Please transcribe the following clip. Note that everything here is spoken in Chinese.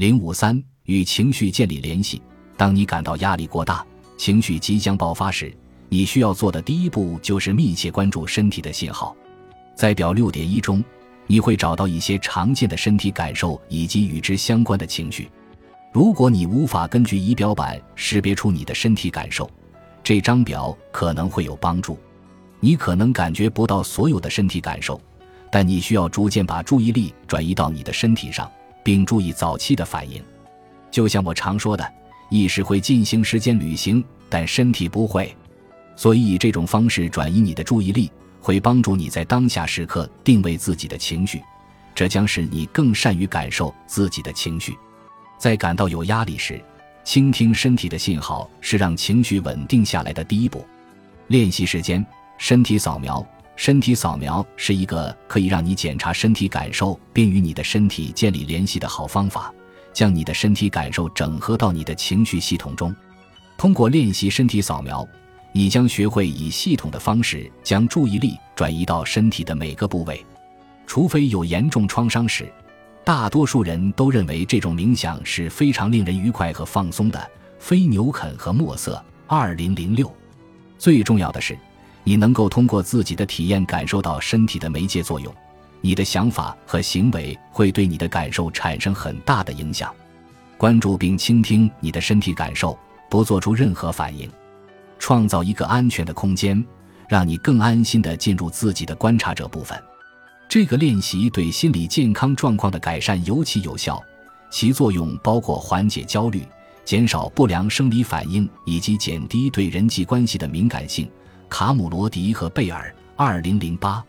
零五三与情绪建立联系。当你感到压力过大，情绪即将爆发时，你需要做的第一步就是密切关注身体的信号。在表六点一中，你会找到一些常见的身体感受以及与之相关的情绪。如果你无法根据仪表板识别出你的身体感受，这张表可能会有帮助。你可能感觉不到所有的身体感受，但你需要逐渐把注意力转移到你的身体上，并注意早期的反应。就像我常说的，意识会进行时间旅行，但身体不会。所以以这种方式转移你的注意力，会帮助你在当下时刻定位自己的情绪，这将使你更善于感受自己的情绪。在感到有压力时，倾听身体的信号是让情绪稳定下来的第一步。练习时间。身体扫描，身体扫描是一个可以让你检查身体感受并与你的身体建立联系的好方法。将你的身体感受整合到你的情绪系统中。通过练习身体扫描，你将学会以系统的方式将注意力转移到身体的每个部位。除非有严重创伤时，大多数人都认为这种冥想是非常令人愉快和放松的。非牛肯和墨色，二零零六。最重要的是。你能够通过自己的体验感受到身体的媒介作用，你的想法和行为会对你的感受产生很大的影响。关注并倾听你的身体感受，不做出任何反应，创造一个安全的空间，让你更安心地进入自己的观察者部分。这个练习对心理健康状况的改善尤其有效，其作用包括缓解焦虑、减少不良生理反应以及减低对人际关系的敏感性。卡姆罗迪和贝尔，二零零八。